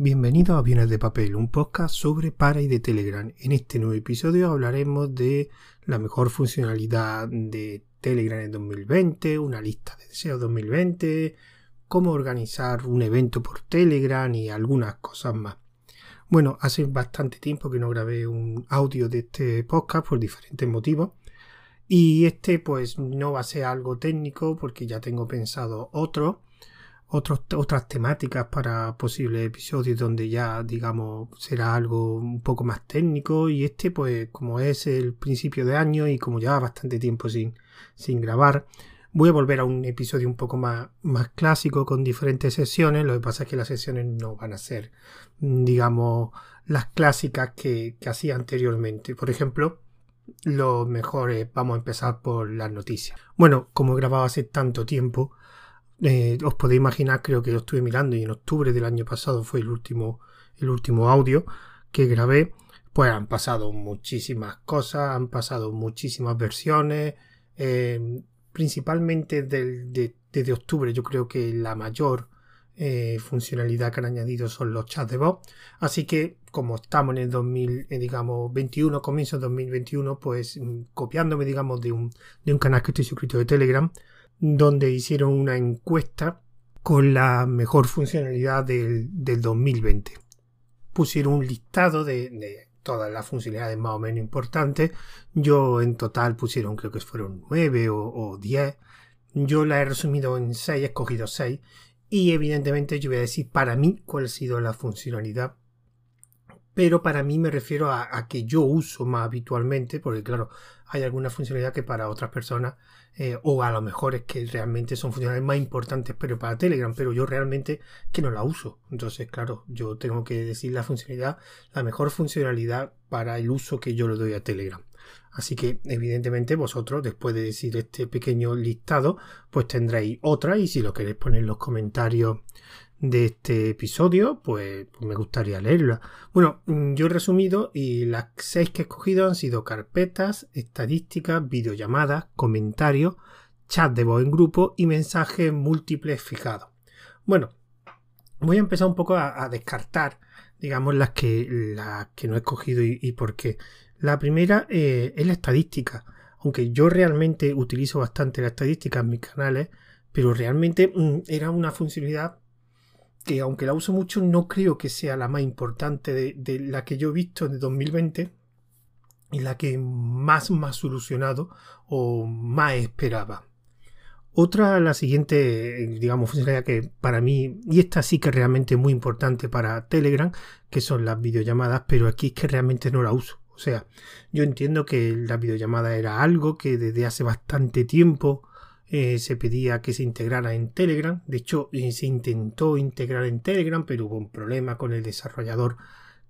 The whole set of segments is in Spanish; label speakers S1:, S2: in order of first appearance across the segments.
S1: Bienvenido a Aviones de Papel, un podcast sobre para y de Telegram. En este nuevo episodio hablaremos de la mejor funcionalidad de Telegram en 2020, una lista de deseos 2020, cómo organizar un evento por Telegram y algunas cosas más. Bueno, hace bastante tiempo que no grabé un audio de este podcast por diferentes motivos. Y este pues no va a ser algo técnico porque ya tengo pensado otro otras temáticas para posibles episodios donde ya digamos será algo un poco más técnico y este pues como es el principio de año y como lleva bastante tiempo sin, sin grabar voy a volver a un episodio un poco más, más clásico con diferentes sesiones. Lo que pasa es que las sesiones no van a ser digamos las clásicas que, que hacía anteriormente. Por ejemplo lo mejor es vamos a empezar por las noticias. Bueno como he grabado hace tanto tiempo eh, os podéis imaginar, creo que lo estuve mirando y en octubre del año pasado fue el último, el último audio que grabé. Pues han pasado muchísimas cosas, han pasado muchísimas versiones, eh, principalmente desde octubre. Yo creo que la mayor eh, funcionalidad que han añadido son los chats de voz. Así que, como estamos en el 2021, comienzo de 2021, pues mm, copiándome, digamos, de un, de un canal que estoy suscrito de Telegram, donde hicieron una encuesta con la mejor funcionalidad del, 2020. Pusieron un listado de, todas las funcionalidades más o menos importantes. Yo en total pusieron, creo que fueron 9 o, 10. Yo la he resumido en 6, he escogido 6. Y evidentemente yo voy a decir para mí cuál ha sido la funcionalidad. Pero para mí me refiero a, que yo uso más habitualmente, porque claro, hay alguna funcionalidad que para otras personas, eh, o a lo mejor es que realmente son funcionalidades más importantes pero para Telegram, pero yo realmente que no la uso. Entonces, claro, yo tengo que decir la funcionalidad, la mejor funcionalidad para el uso que yo le doy a Telegram. Así que, evidentemente, vosotros, después de decir este pequeño listado, pues tendréis otra y si lo queréis poner en los comentarios de este episodio, pues, me gustaría leerla. Bueno, mm, yo he resumido y las seis que he escogido han sido carpetas, estadísticas, videollamadas, comentarios, chat de voz en grupo y mensajes múltiples fijados. Bueno, voy a empezar un poco a, descartar, digamos, las que, las que no he escogido y, por qué. La primera eh, es la estadística. Aunque yo realmente utilizo bastante la estadística en mis canales, pero realmente mm, era una funcionalidad que aunque la uso mucho, no creo que sea la más importante de, la que yo he visto en 2020 y la que más ha solucionado o más esperaba. Otra, la siguiente, digamos, funcionalidad que para mí, y esta sí que es realmente muy importante para Telegram, que son las videollamadas, pero aquí es que realmente no la uso. O sea, yo entiendo que la videollamada era algo que desde hace bastante tiempo eh, se pedía que se integrara en Telegram. De hecho, eh, se intentó integrar en Telegram, pero hubo un problema con el desarrollador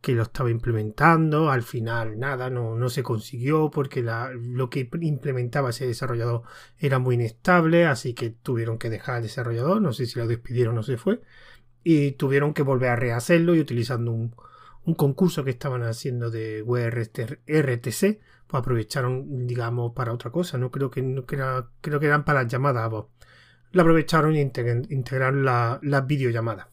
S1: que lo estaba implementando. Al final, nada, no, no se consiguió porque lo que implementaba ese desarrollador era muy inestable, así que tuvieron que dejar al desarrollador. No sé si lo despidieron o se fue. Y tuvieron que volver a rehacerlo y utilizando un, un concurso que estaban haciendo de WRTC pues aprovecharon, digamos, para otra cosa. No creo que, no, creo que eran para las llamadas a La aprovecharon y integraron las la videollamadas.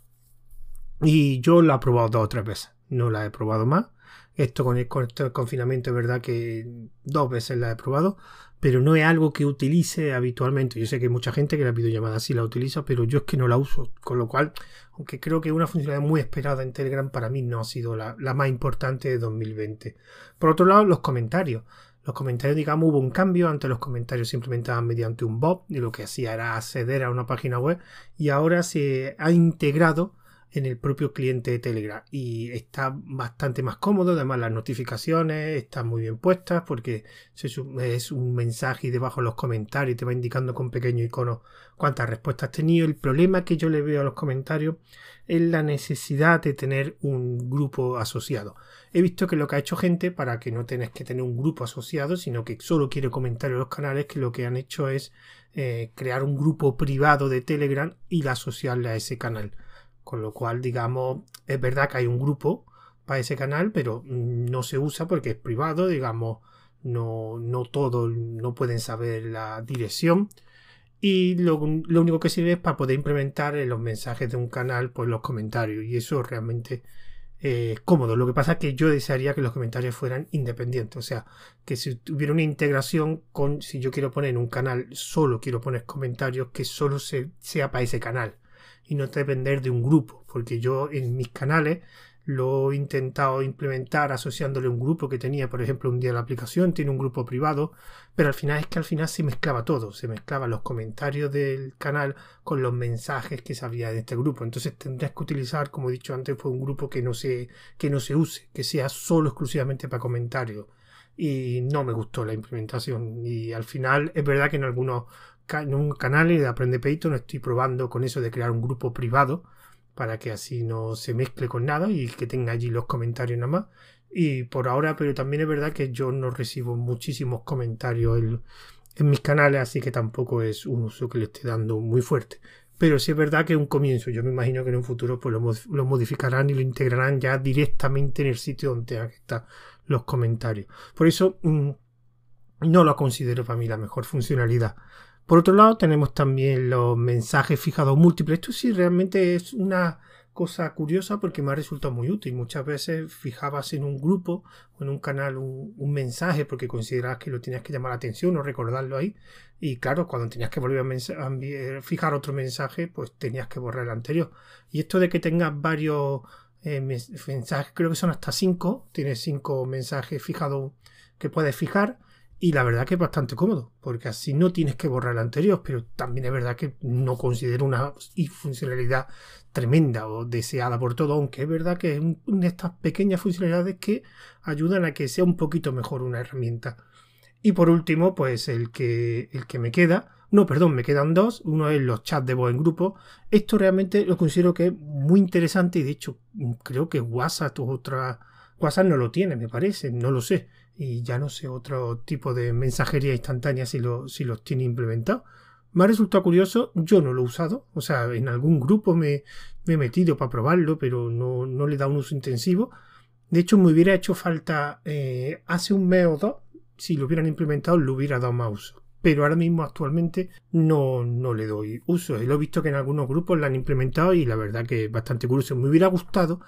S1: Y yo la he probado dos o tres veces. No la he probado más. Esto con el, con confinamiento es verdad que dos veces la he probado pero no es algo que utilice habitualmente. Yo sé que hay mucha gente que la videollamada sí la utiliza, pero yo es que no la uso. Con lo cual, aunque creo que una funcionalidad muy esperada en Telegram, para mí no ha sido la, más importante de 2020. Por otro lado, los comentarios. Los comentarios, digamos, hubo un cambio. Antes los comentarios se implementaban mediante un bot y lo que hacía era acceder a una página web y ahora se ha integrado en el propio cliente de Telegram y está bastante más cómodo. Además, las notificaciones están muy bien puestas porque es un mensaje y debajo de los comentarios te va indicando con pequeño icono cuántas respuestas has tenido. El problema que yo le veo a los comentarios es la necesidad de tener un grupo asociado. He visto que lo que ha hecho gente para que no tengas que tener un grupo asociado, sino que solo quiere comentar en los canales, que lo que han hecho es eh, crear un grupo privado de Telegram y asociarle a ese canal con lo cual, digamos, es verdad que hay un grupo para ese canal, pero no se usa porque es privado, digamos, no, no todos no pueden saber la dirección. y lo, único que sirve es para poder implementar en los mensajes de un canal pues los comentarios y eso realmente es cómodo. Lo que pasa es que yo desearía que los comentarios fueran independientes, o sea, que si tuviera una integración con si yo quiero poner un canal solo quiero poner comentarios que solo se, sea para ese canal y no depender de un grupo, porque yo en mis canales lo he intentado implementar asociándole un grupo que tenía, por ejemplo, un día la aplicación, tiene un grupo privado, pero al final es que al final se mezclaba todo, se mezclaban los comentarios del canal con los mensajes que se había de este grupo. Entonces tendrías que utilizar, como he dicho antes, pues un grupo que no se, que no se use, que sea solo exclusivamente para comentarios. Y no me gustó la implementación. Y al final es verdad que en algunos un canal de Aprende Python estoy probando con eso de crear un grupo privado para que así no se mezcle con nada y que tenga allí los comentarios nada más. Y por ahora, pero también es verdad que yo no recibo muchísimos comentarios en, mis canales, así que tampoco es un uso que le esté dando muy fuerte. Pero sí es verdad que es un comienzo. Yo me imagino que en un futuro pues lo, modificarán y lo integrarán ya directamente en el sitio donde están los comentarios. Por eso mm, no lo considero para mí la mejor funcionalidad. Por otro lado, tenemos también los mensajes fijados múltiples. Esto sí realmente es una cosa curiosa porque me ha resultado muy útil. Muchas veces fijabas en un grupo o en un canal un, mensaje porque considerabas que lo tenías que llamar la atención o recordarlo ahí. Y claro, cuando tenías que volver a, fijar otro mensaje, pues tenías que borrar el anterior. Y esto de que tengas varios eh, mensajes, creo que son hasta cinco, tienes cinco mensajes fijados que puedes fijar y la verdad que es bastante cómodo, porque así no tienes que borrar el anterior, pero también es verdad que no considero una funcionalidad tremenda o deseada por todo, aunque es verdad que es una de estas pequeñas funcionalidades que ayudan a que sea un poquito mejor una herramienta. Y por último, pues el que, el que me queda, no, perdón, me quedan dos. Uno es los chats de voz en grupo. Esto realmente lo considero que es muy interesante y de hecho creo que WhatsApp o otra... WhatsApp no lo tiene, me parece, no lo sé y ya no sé otro tipo de mensajería instantánea si, lo, si los tiene implementado. Me ha resultado curioso, yo no lo he usado, o sea, en algún grupo me, he metido para probarlo, pero no, no, le da un uso intensivo. De hecho, me hubiera hecho falta eh, hace un mes o dos, si lo hubieran implementado, le hubiera dado más uso. Pero ahora mismo, actualmente, no, no le doy uso. Y lo he visto que en algunos grupos lo han implementado y la verdad que es bastante curioso. Me hubiera gustado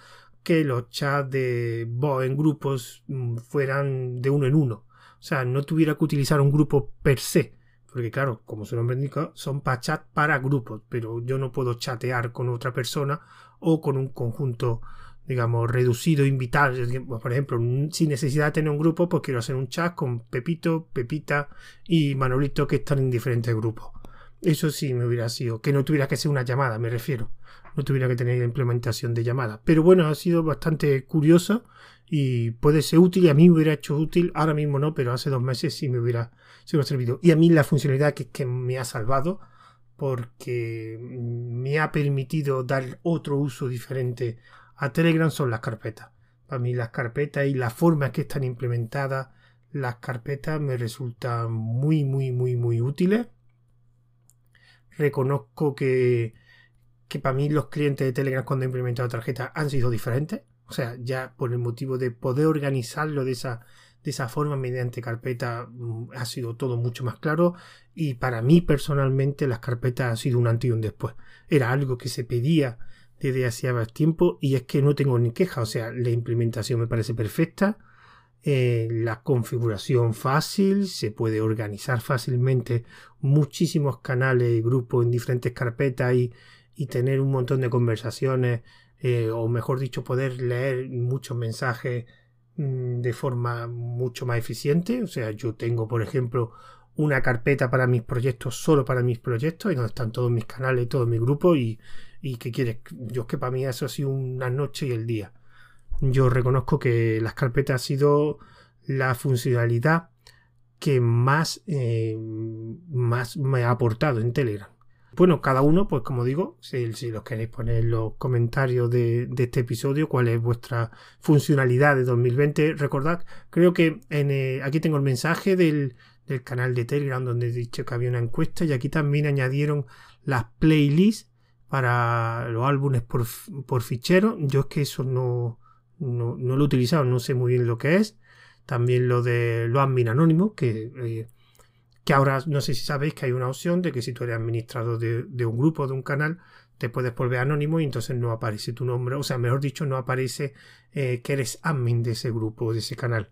S1: que los chats de voz en grupos mm, fueran de uno en uno. O sea, no tuviera que utilizar un grupo per se. Porque claro, como su nombre indica, son para chat para grupos, pero yo no puedo chatear con otra persona o con un conjunto, digamos, reducido, invitar. Por ejemplo, sin necesidad de tener un grupo, pues quiero hacer un chat con Pepito, Pepita y Manolito que están en diferentes grupos. Eso sí me hubiera sido, que no tuviera que ser una llamada, me refiero no tuviera que tener implementación de llamada. Pero bueno, ha sido bastante curioso y puede ser útil y a mí me hubiera hecho útil, ahora mismo no, pero hace dos meses sí me hubiera, servido. Y a mí la funcionalidad que, que me ha salvado porque me ha permitido dar otro uso diferente a Telegram son las carpetas. Para mí las carpetas y la forma que están implementadas, las carpetas me resultan muy, muy, muy, muy útiles. Reconozco que que para mí los clientes de Telegram cuando he implementado tarjeta han sido diferentes. O sea, ya por el motivo de poder organizarlo de esa, de esa forma mediante carpeta mm, ha sido todo mucho más claro y para mí personalmente las carpetas han sido un antes y un después. Era algo que se pedía desde hacía más tiempo y es que no tengo ni queja. O sea, la implementación me parece perfecta. Eh, la configuración fácil, se puede organizar fácilmente muchísimos canales y grupos en diferentes carpetas y y tener un montón de conversaciones, eh, o mejor dicho, poder leer muchos mensajes mm, de forma mucho más eficiente. O sea, yo tengo, por ejemplo, una carpeta para mis proyectos, solo para mis proyectos, y donde están todos mis canales todo mi grupo, y, y que quieres, yo es que para mí eso ha sido una noche y el día. Yo reconozco que las carpetas ha sido la funcionalidad que más, eh, más me ha aportado en Telegram. Bueno, cada uno, pues como digo, si, los queréis poner en los comentarios de, este episodio, cuál es vuestra funcionalidad de 2020. Recordad, creo que en, eh, aquí tengo el mensaje del, canal de Telegram donde he dicho que había una encuesta y aquí también añadieron las playlists para los álbumes por, por fichero. Yo es que eso no, no, lo he utilizado, no sé muy bien lo que es. También lo de los admin anónimos, que... Eh, que ahora no sé si sabéis que hay una opción de que si tú eres administrador de, un grupo, de un canal, te puedes volver anónimo y entonces no aparece tu nombre, o sea, mejor dicho, no aparece eh, que eres admin de ese grupo, de ese canal.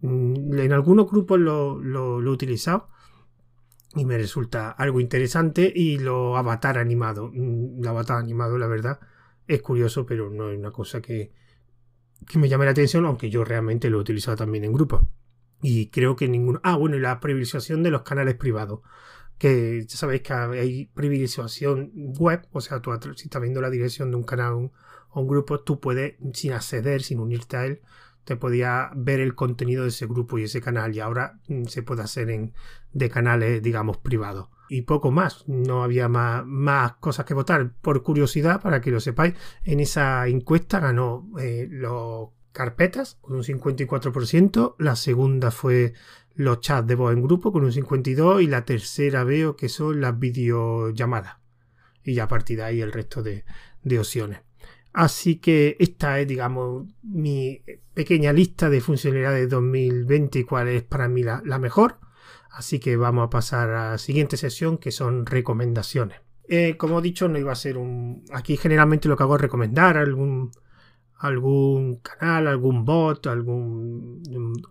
S1: Mm, en algunos grupos lo, lo, he utilizado y me resulta algo interesante y lo avatar animado. Mm, el avatar animado, la verdad, es curioso, pero no es una cosa que, que me llame la atención, aunque yo realmente lo he utilizado también en grupos. Y creo que ninguno. Ah, bueno, y la privilegiación de los canales privados. Que ya sabéis que hay privilegiación web, o sea, tú si estás viendo la dirección de un canal o un grupo, tú puedes, sin acceder, sin unirte a él, te podía ver el contenido de ese grupo y ese canal. Y ahora mm, se puede hacer en, de canales, digamos, privados. Y poco más, no había más, más cosas que votar. Por curiosidad, para que lo sepáis, en esa encuesta ganó eh, los carpetas con un 54%, la segunda fue los chats de voz en grupo con un 52% y la tercera veo que son las videollamadas. Y ya a partir de ahí el resto de, opciones. Así que esta es, digamos, mi pequeña lista de funcionalidades 2020 y cuál es para mí la, mejor. Así que vamos a pasar a la siguiente sesión que son recomendaciones. Eh, como he dicho, no iba a ser un... Aquí generalmente lo que hago es recomendar algún algún canal, algún bot, algún,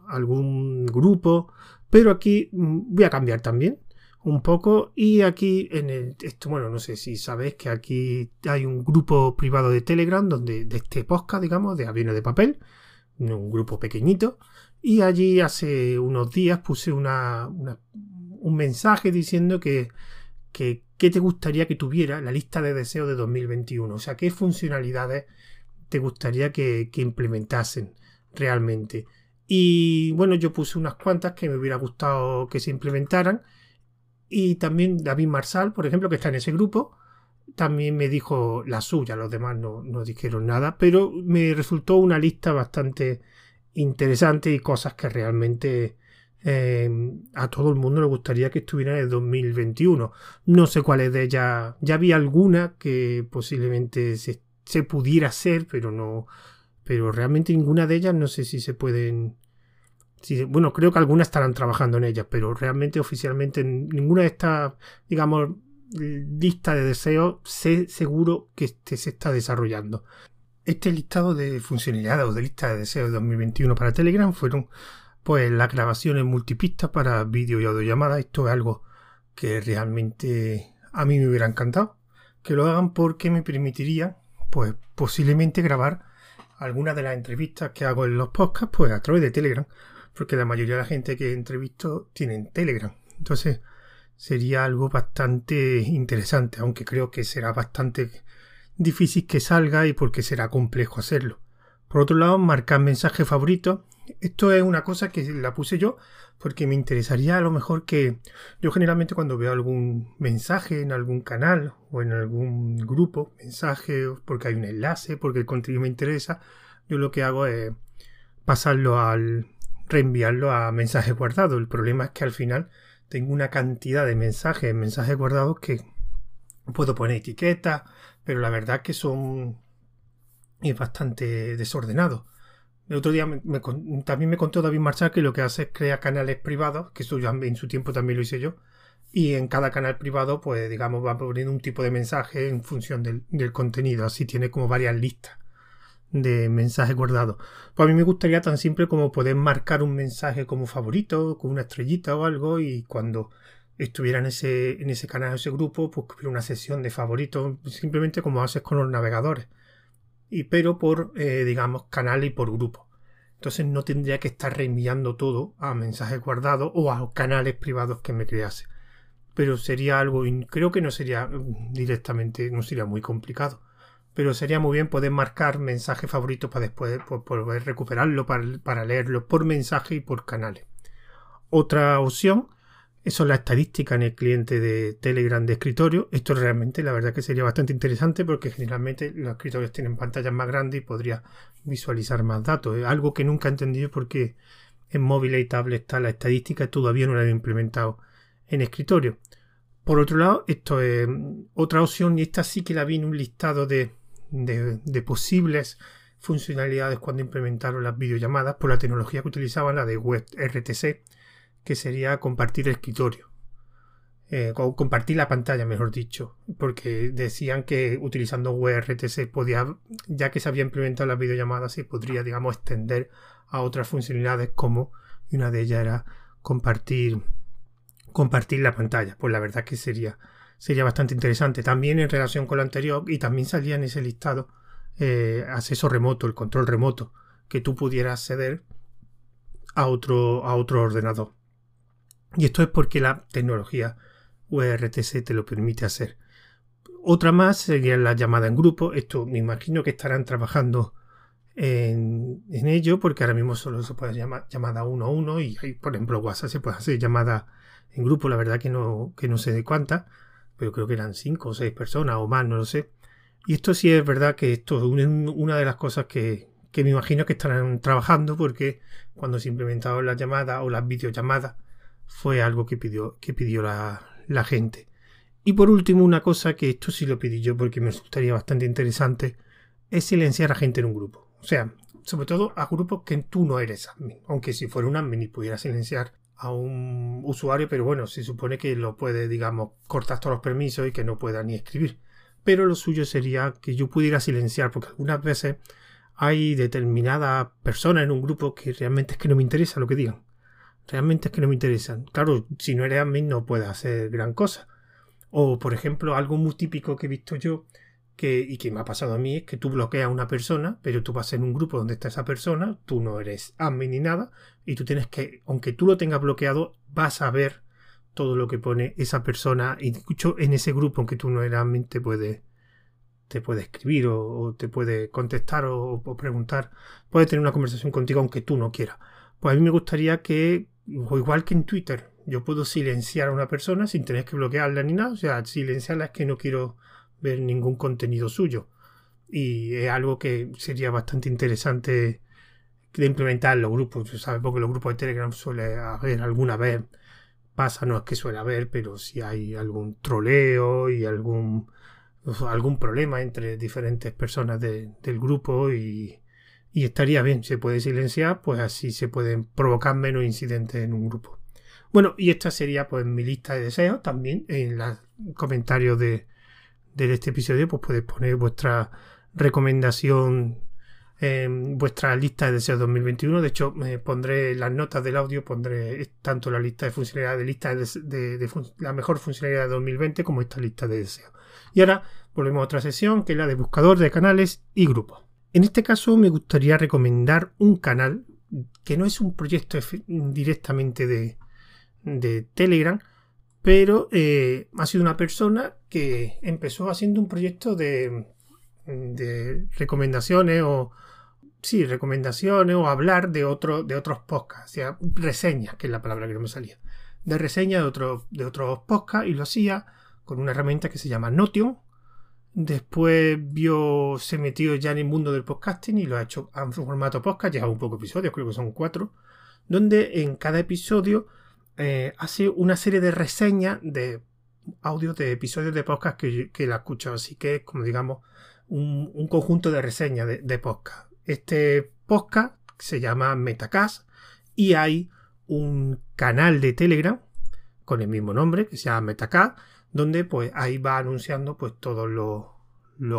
S1: algún grupo, pero aquí mm, voy a cambiar también un poco y aquí en el esto bueno no sé si sabéis que aquí hay un grupo privado de Telegram donde de este podcast digamos de aviones de papel un grupo pequeñito y allí hace unos días puse una, un mensaje diciendo que que qué te gustaría que tuviera la lista de deseos de 2021 o sea qué funcionalidades te gustaría que, implementasen realmente. Y bueno, yo puse unas cuantas que me hubiera gustado que se implementaran. Y también David Marsal, por ejemplo, que está en ese grupo, también me dijo la suya, los demás no, no dijeron nada, pero me resultó una lista bastante interesante y cosas que realmente eh, a todo el mundo le gustaría que estuvieran en el 2021. No sé cuáles de ellas, ya vi alguna que posiblemente se se pudiera hacer, pero no. Pero realmente ninguna de ellas no sé si se pueden. bueno, creo que algunas estarán trabajando en ellas, pero realmente oficialmente ninguna de estas, digamos, lista de deseos, sé seguro que este se está desarrollando. Este listado de funcionalidades o de lista de deseos de 2021 para Telegram fueron pues las grabaciones multipistas para vídeo y audiollamadas. Esto es algo que realmente a mí me hubiera encantado que lo hagan porque me permitiría pues posiblemente grabar algunas de las entrevistas que hago en los podcasts, pues a través de Telegram, porque la mayoría de la gente que entrevisto tienen Telegram. Entonces sería algo bastante interesante, aunque creo que será bastante difícil que salga y porque será complejo hacerlo. Por otro lado, marcar mensaje favorito. Esto es una cosa que la puse yo porque me interesaría a lo mejor que yo generalmente cuando veo algún mensaje en algún canal o en algún grupo, mensaje porque hay un enlace, porque el contenido me interesa, yo lo que hago es pasarlo al reenviarlo a mensaje guardado. El problema es que al final tengo una cantidad de mensajes, mensajes guardados que puedo poner etiquetas, pero la verdad que son es bastante desordenado. El otro día también me contó David Marchal que lo que hace es crear canales privados, que eso en su tiempo también lo hice yo, y en cada canal privado, pues digamos, va poniendo un tipo de mensaje en función del, contenido, así tiene como varias listas de mensajes guardados. Pues a mí me gustaría tan simple como poder marcar un mensaje como favorito, con una estrellita o algo, y cuando estuviera en ese, en ese canal, ese grupo, pues una sesión de favoritos, simplemente como haces con los navegadores y pero por, eh, digamos, canal y por grupo. Entonces no tendría que estar reenviando todo a mensajes guardados o a canales privados que me crease. Pero sería algo, creo que no sería mm, directamente, no sería muy complicado. Pero sería muy bien poder marcar mensajes favoritos para después poder recuperarlo, para, para leerlo por mensaje y por canales. Otra opción eso es la estadística en el cliente de Telegram de escritorio. Esto realmente la verdad que sería bastante interesante porque generalmente los escritorios tienen pantallas más grandes y podría visualizar más datos. Es algo que nunca he entendido porque en móviles y tablet está la estadística todavía no la he implementado en escritorio. Por otro lado, esto es otra opción y esta sí que la vi en un listado de, de posibles funcionalidades cuando implementaron las videollamadas por la tecnología que utilizaban, la de web RTC que sería compartir escritorio. eh, o compartir la pantalla, mejor dicho, porque decían que utilizando WebRTC podía, ya que se había implementado las videollamadas, se podría, digamos, extender a otras funcionalidades como una de ellas era compartir compartir la pantalla. Pues la verdad que sería sería bastante interesante. También en relación con lo anterior y también salía en ese listado eh, acceso remoto, el control remoto, que tú pudieras acceder a otro, a otro ordenador. Y esto es porque la tecnología URTC te lo permite hacer. Otra más sería la llamada en grupo. Esto me imagino que estarán trabajando en, ello porque ahora mismo solo se puede llamar llamada uno a uno y por ejemplo, WhatsApp se puede hacer llamada en grupo. La verdad que no, que no sé de cuántas, pero creo que eran cinco o seis personas o más, no lo sé. Y esto sí es verdad que esto es una de las cosas que, que me imagino que estarán trabajando porque cuando se implementaron las llamadas o las videollamadas fue algo que pidió, que pidió la, la gente. Y por último, una cosa que esto sí lo pedí yo porque me gustaría bastante interesante, es silenciar a gente en un grupo. O sea, sobre todo a grupos que tú no eres admin. Aunque si fuera un admin y pudiera silenciar a un usuario, pero bueno, se supone que lo puede, digamos, cortar todos los permisos y que no pueda ni escribir. Pero lo suyo sería que yo pudiera silenciar, porque algunas veces hay determinadas personas en un grupo que realmente es que no me interesa lo que digan realmente es que no me interesan. Claro, si no eres admin no puedes hacer gran cosa. O, por ejemplo, algo muy típico que he visto yo que, y que me ha pasado a mí es que tú bloqueas a una persona, pero tú vas en un grupo donde está esa persona, tú no eres admin ni nada, y tú tienes que, aunque tú lo tengas bloqueado, vas a ver todo lo que pone esa persona y escucho en ese grupo, aunque tú no eres admin, te puede, te puede escribir o, te puede contestar o, preguntar, puede tener una conversación contigo aunque tú no quieras. Pues a mí me gustaría que o igual que en Twitter, yo puedo silenciar a una persona sin tener que bloquearla ni nada. O sea, silenciarla es que no quiero ver ningún contenido suyo. Y es algo que sería bastante interesante de implementar en los grupos. ¿sabes? Porque los grupos de Telegram suele haber alguna vez. Pasa, no es que suele haber, pero si hay algún troleo y algún, algún problema entre diferentes personas del grupo y, y estaría bien, se puede silenciar, pues así se pueden provocar menos incidentes en un grupo. Bueno, y esta sería pues mi lista de deseos. También en los comentarios de, este episodio, pues podéis poner vuestra recomendación en vuestra lista de deseos 2021. De hecho, me pondré las notas del audio, pondré tanto la lista de funcionalidades de lista de, la mejor funcionalidad de 2020 como esta lista de deseos. Y ahora volvemos a otra sesión, que es la de buscador de canales y grupos. En este caso me gustaría recomendar un canal que no es un proyecto directamente de, Telegram, pero eh, ha sido una persona que empezó haciendo un proyecto de, recomendaciones o sí, recomendaciones o hablar de, otro, de otros podcasts, o sea, reseñas, que es la palabra que no me salía, de reseñas de, otro, de otros podcasts y lo hacía con una herramienta que se llama Notion, Después vio, se metió ya en el mundo del podcasting y lo ha hecho en formato podcast, ya un poco episodios, creo que son cuatro, donde en cada episodio eh, hace una serie de reseñas de audios de episodios de podcast que, que la escucho. Así que es como digamos un, conjunto de reseñas de, de, podcast. Este podcast se llama Metacast y hay un canal de Telegram con el mismo nombre que se llama Metacast donde pues ahí va anunciando pues todos los,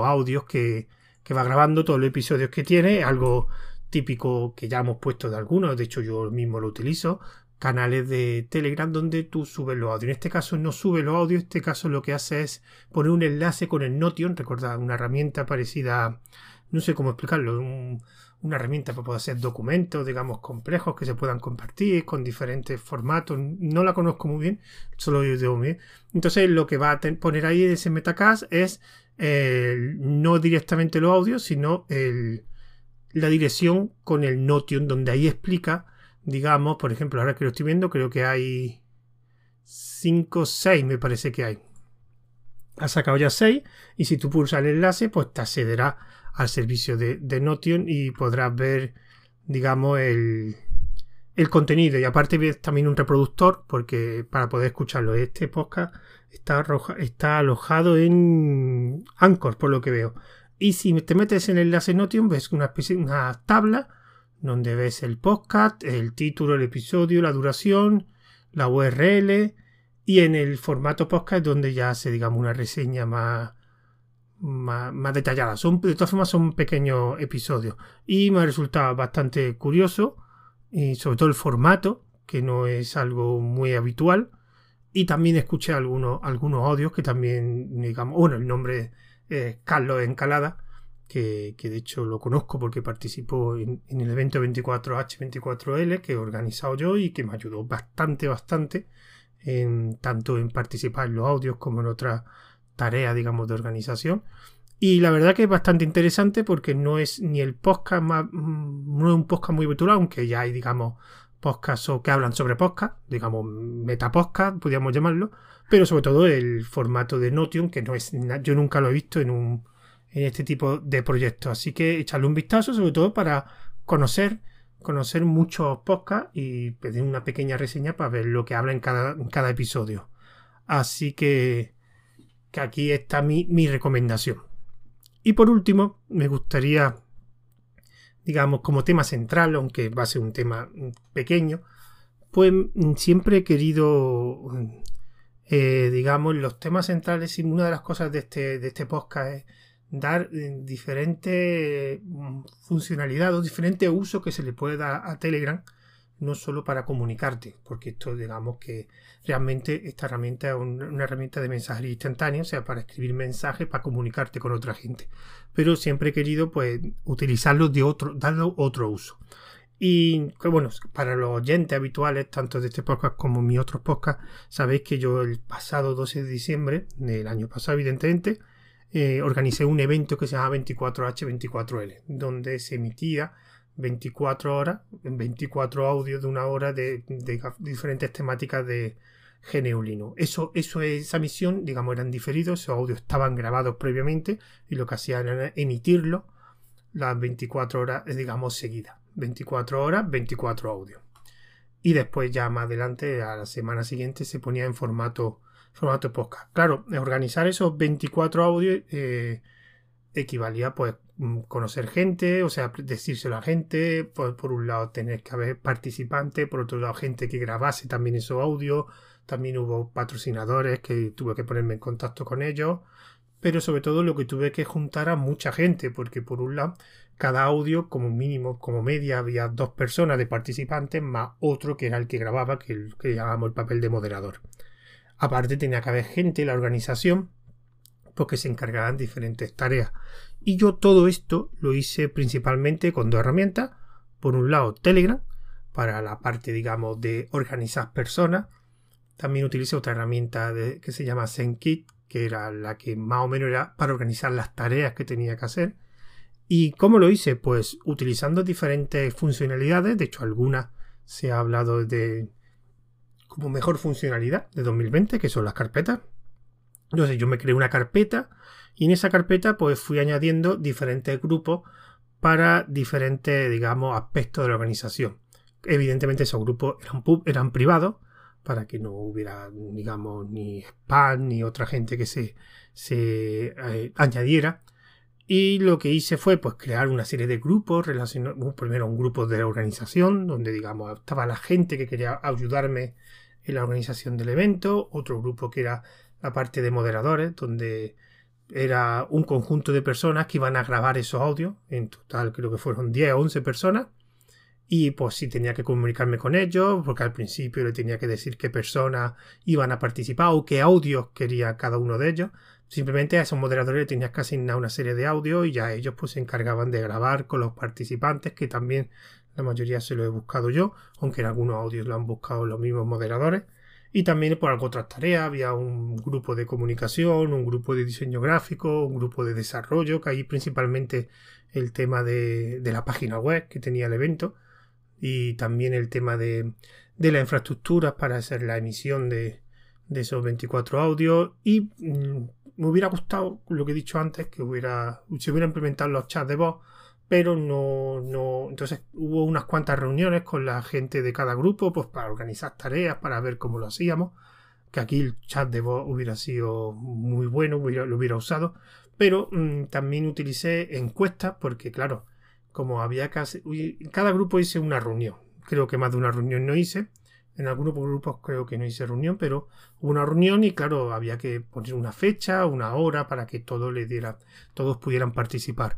S1: audios que, va grabando, todos los episodios que tiene, algo típico que ya hemos puesto de algunos, de hecho yo mismo lo utilizo, canales de Telegram donde tú subes los audios. En este caso no sube los audios, en este caso lo que hace es poner un enlace con el Notion, recordad, una herramienta parecida, no sé cómo explicarlo, un, una herramienta para poder hacer documentos, digamos, complejos que se puedan compartir con diferentes formatos. No la conozco muy bien, solo yo digo bien. Entonces, lo que va a poner ahí ese metacast es no directamente los audios, sino la dirección con el Notion, donde ahí explica, digamos, por ejemplo, ahora que lo estoy viendo, creo que hay 5 o 6, me parece que hay. Ha sacado ya 6 y si tú pulsas el enlace, pues te accederá al servicio de, Notion y podrás ver, digamos, el, el contenido. Y aparte ves también un reproductor, porque para poder escucharlo, este podcast está, alojado en Anchor, por lo que veo. Y si te metes en el enlace Notion, ves una especie una tabla donde ves el podcast, el título, el episodio, la duración, la URL Y en el formato podcast donde ya hace, digamos, una reseña más, más, detallada. Son, de todas formas, son pequeños episodios. Y me ha resultado bastante curioso, y sobre todo el formato, que no es algo muy habitual. Y también escuché algunos, algunos audios que también, digamos, bueno, el nombre es Carlos Encalada, que, de hecho lo conozco porque participó en, el evento 24H24L que he organizado yo y que me ayudó bastante, bastante, en, tanto en participar en los audios como en otras tareas, digamos, de organización. Y la verdad que es bastante interesante porque no es ni el podcast más, mm, no es un podcast muy habitual, aunque ya hay, digamos, podcasts que hablan sobre podcast, digamos, metapodcast, podríamos llamarlo, pero sobre todo el formato de Notion, que no es, yo nunca lo he visto en un en este tipo de proyectos. Así que echarle un vistazo, sobre todo para conocer, conocer muchos podcasts y pedir una pequeña reseña para ver lo que habla en cada, cada episodio. Así que, que aquí está mi, mi recomendación. Y por último, me gustaría, digamos, como tema central, aunque va a ser un tema pequeño, pues siempre he querido, eh, digamos, los temas centrales y una de las cosas de este, de este podcast es dar eh, diferentes mm, funcionalidades, diferentes usos que se le puede dar a Telegram, no solo para comunicarte, porque esto digamos que realmente esta herramienta es una herramienta de mensajería instantánea, o sea, para escribir mensajes, para comunicarte con otra gente. Pero siempre he querido pues utilizarlo de otro, darle otro uso. Y bueno, para los oyentes habituales, tanto de este podcast como mi otros podcasts, sabéis que yo el pasado 12 de diciembre del año pasado, evidentemente, eh, organicé un evento que se llama 24H24L, donde se emitía 24 horas, 24 audios de una hora de, diferentes temáticas de Geneulino. Eso, eso, esa misión, digamos, eran diferidos, esos audios estaban grabados previamente y lo que hacían era emitirlo las 24 horas, digamos, seguidas. 24 horas, 24 audios. Y después ya más adelante, a la semana siguiente, se ponía en formato formato podcast. Claro, organizar esos 24 audios eh, equivalía pues conocer gente, o sea, decírselo a gente, por, por, un lado tener que haber participantes, por otro lado gente que grabase también esos audios, también hubo patrocinadores que tuve que ponerme en contacto con ellos, pero sobre todo lo que tuve que juntar a mucha gente, porque por un lado cada audio como mínimo, como media, había dos personas de participantes más otro que era el que grababa, que, el, el papel de moderador. Aparte tenía que haber gente en la organización porque se encargaban diferentes tareas. Y yo todo esto lo hice principalmente con dos herramientas. Por un lado Telegram, para la parte digamos de organizar personas. También utilicé otra herramienta que se llama ZenKit, que era la que más o menos era para organizar las tareas que tenía que hacer. ¿Y cómo lo hice? Pues utilizando diferentes funcionalidades. De hecho, algunas se ha hablado de como mejor funcionalidad de 2020, que son las carpetas. Entonces yo me creé una carpeta y en esa carpeta pues fui añadiendo diferentes grupos para diferentes, digamos, aspectos de la organización. Evidentemente esos grupos eran, eran privados para que no hubiera, digamos, ni spam ni otra gente que se, se eh, añadiera. Y lo que hice fue pues crear una serie de grupos, relacionados, primero un grupo de organización, donde digamos estaba la gente que quería ayudarme en la organización del evento, otro grupo que era la parte de moderadores, donde era un conjunto de personas que iban a grabar esos audios, en total creo que fueron 10 o 11 personas, y pues sí tenía que comunicarme con ellos, porque al principio le tenía que decir qué personas iban a participar o qué audios quería cada uno de ellos. Simplemente a esos moderadores le tenías que asignar una serie de audios y ya ellos pues se encargaban de grabar con los participantes que también la mayoría se lo he buscado yo, aunque en algunos audios lo han buscado los mismos moderadores. Y también por algo otras tareas, había un grupo de comunicación, un grupo de diseño gráfico, un grupo de desarrollo, que ahí principalmente el tema de, la página web que tenía el evento y también el tema de, de la infraestructura para hacer la emisión de, de esos 24 audios. Y mm, me hubiera gustado lo que he dicho antes que hubiera se hubiera implementado los chats de voz pero no, no. Entonces hubo unas cuantas reuniones con la gente de cada grupo, pues para organizar tareas, para ver cómo lo hacíamos. Que aquí el chat de voz hubiera sido muy bueno, lo hubiera usado. Pero mm, también utilicé encuestas, porque claro, como había casi. Cada grupo hice una reunión. Creo que más de una reunión no hice. En algunos grupos creo que no hice reunión, pero hubo una reunión y claro, había que poner una fecha, una hora para que todos le diera, todos pudieran participar.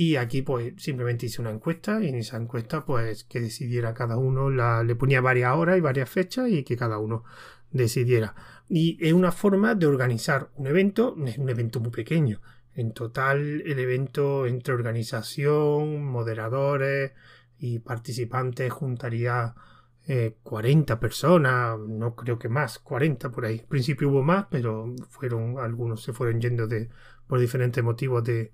S1: Y aquí pues simplemente hice una encuesta y en esa encuesta pues que decidiera cada uno, la, le ponía varias horas y varias fechas y que cada uno decidiera. Y es una forma de organizar un evento, es un evento muy pequeño. En total el evento entre organización, moderadores y participantes juntaría 40 eh, personas, no creo que más, 40 por ahí. Al principio hubo más, pero fueron algunos se fueron yendo de por diferentes motivos de,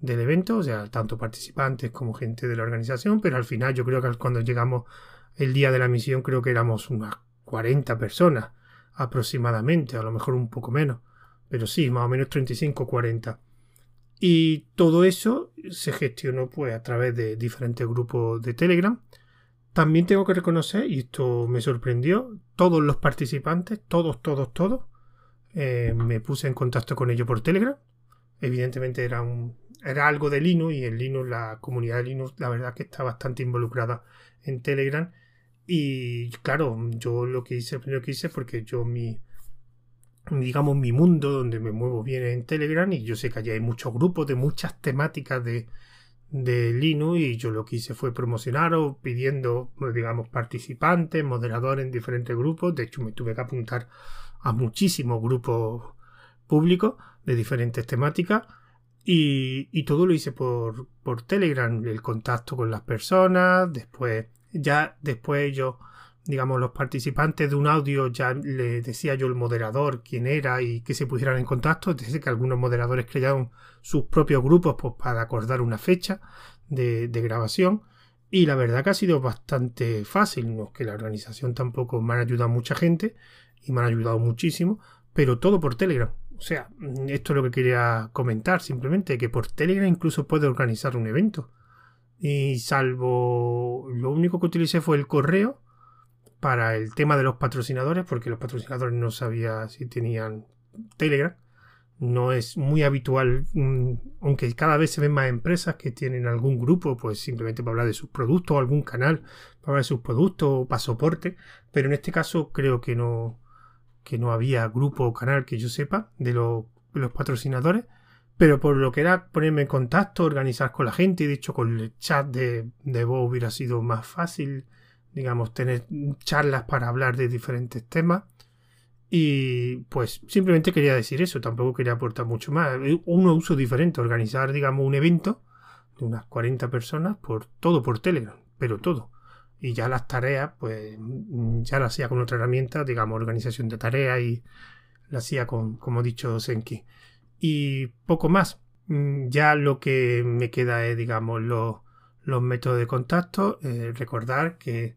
S1: del evento, o sea, tanto participantes como gente de la organización, pero al final yo creo que cuando llegamos el día de la misión creo que éramos unas 40 personas aproximadamente, a lo mejor un poco menos, pero sí, más o menos 35 40. Y todo eso se gestionó pues a través de diferentes grupos de Telegram también tengo que reconocer, y esto me sorprendió, todos los participantes, todos, todos, todos, eh, me puse en contacto con ellos por Telegram. Evidentemente era, un, era algo de Linux y en Linux, la comunidad de Linux, la verdad que está bastante involucrada en Telegram. Y claro, yo lo que hice, primero que hice, porque yo mi, digamos, mi mundo donde me muevo bien en Telegram y yo sé que allá hay muchos grupos de muchas temáticas de, de Linux y yo lo que hice fue promocionar o pidiendo, digamos, participantes, moderadores en diferentes grupos. De hecho, me tuve que apuntar a muchísimos grupos públicos de diferentes temáticas y, todo lo hice por, por Telegram, el contacto con las personas, después, ya después yo digamos, los participantes de un audio ya le decía yo el moderador quién era y que se pusieran en contacto. Desde que algunos moderadores crearon sus propios grupos pues, para acordar una fecha de, grabación. Y la verdad que ha sido bastante fácil, no es que la organización tampoco me ha ayudado mucha gente y me han ayudado muchísimo, pero todo por Telegram. O sea, esto es lo que quería comentar, simplemente que por Telegram incluso puede organizar un evento. Y salvo lo único que utilicé fue el correo para el tema de los patrocinadores, porque los patrocinadores no sabía si tenían Telegram. No es muy habitual, mm, aunque cada vez se ven más empresas que tienen algún grupo, pues simplemente para hablar de sus productos, algún canal para hablar de sus productos o para pero en este caso creo que no, que no había grupo o canal que yo sepa de, los patrocinadores, pero por lo que era ponerme en contacto, organizar con la gente, de hecho con el chat de, de voz hubiera sido más fácil digamos, tener charlas para hablar de diferentes temas. Y pues simplemente quería decir eso, tampoco quería aportar mucho más. Un uso diferente, organizar, digamos, un evento de unas 40 personas por todo por Telegram, pero todo. Y ya las tareas, pues ya las hacía con otra herramienta, digamos, organización de tareas y la hacía con, como he dicho, Senki. Y poco más. Mm, ya lo que me queda es, digamos, los, los métodos de contacto. Eh, recordar que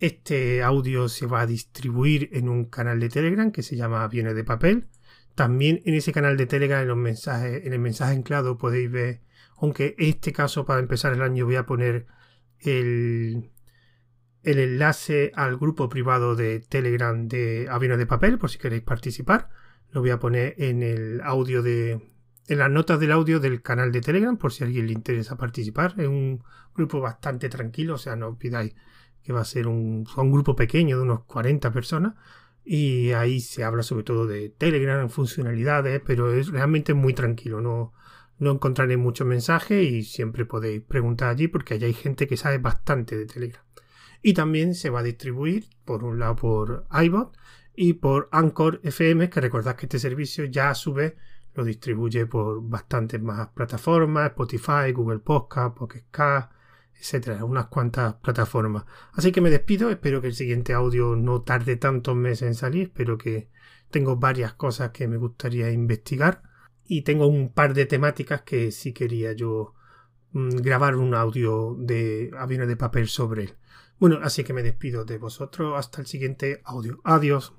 S1: este audio se va a distribuir en un canal de Telegram que se llama Viene de Papel. También en ese canal de Telegram, en, los mensajes, en el mensaje anclado, podéis ver, aunque en este caso para empezar el año voy a poner el, el enlace al grupo privado de Telegram de Aviones de Papel, por si queréis participar. Lo voy a poner en el audio de. en las notas del audio del canal de Telegram, por si a alguien le interesa participar. Es un grupo bastante tranquilo, o sea, no pidáis que va a ser un, un grupo pequeño de unos 40 personas. Y ahí se habla sobre todo de Telegram, funcionalidades, pero es realmente muy tranquilo. No, no encontraré muchos mensajes y siempre podéis preguntar allí porque allá hay gente que sabe bastante de Telegram. Y también se va a distribuir, por un lado, por iBot y por Anchor FM, que recordad que este servicio ya a su vez lo distribuye por bastantes más plataformas, Spotify, Google Podcast, Pocket etcétera, unas cuantas plataformas. Así que me despido, espero que el siguiente audio no tarde tantos meses en salir, espero que tengo varias cosas que me gustaría investigar y tengo un par de temáticas que sí quería yo mm, grabar un audio de aviones de papel sobre él. Bueno, así que me despido de vosotros hasta el siguiente audio. Adiós.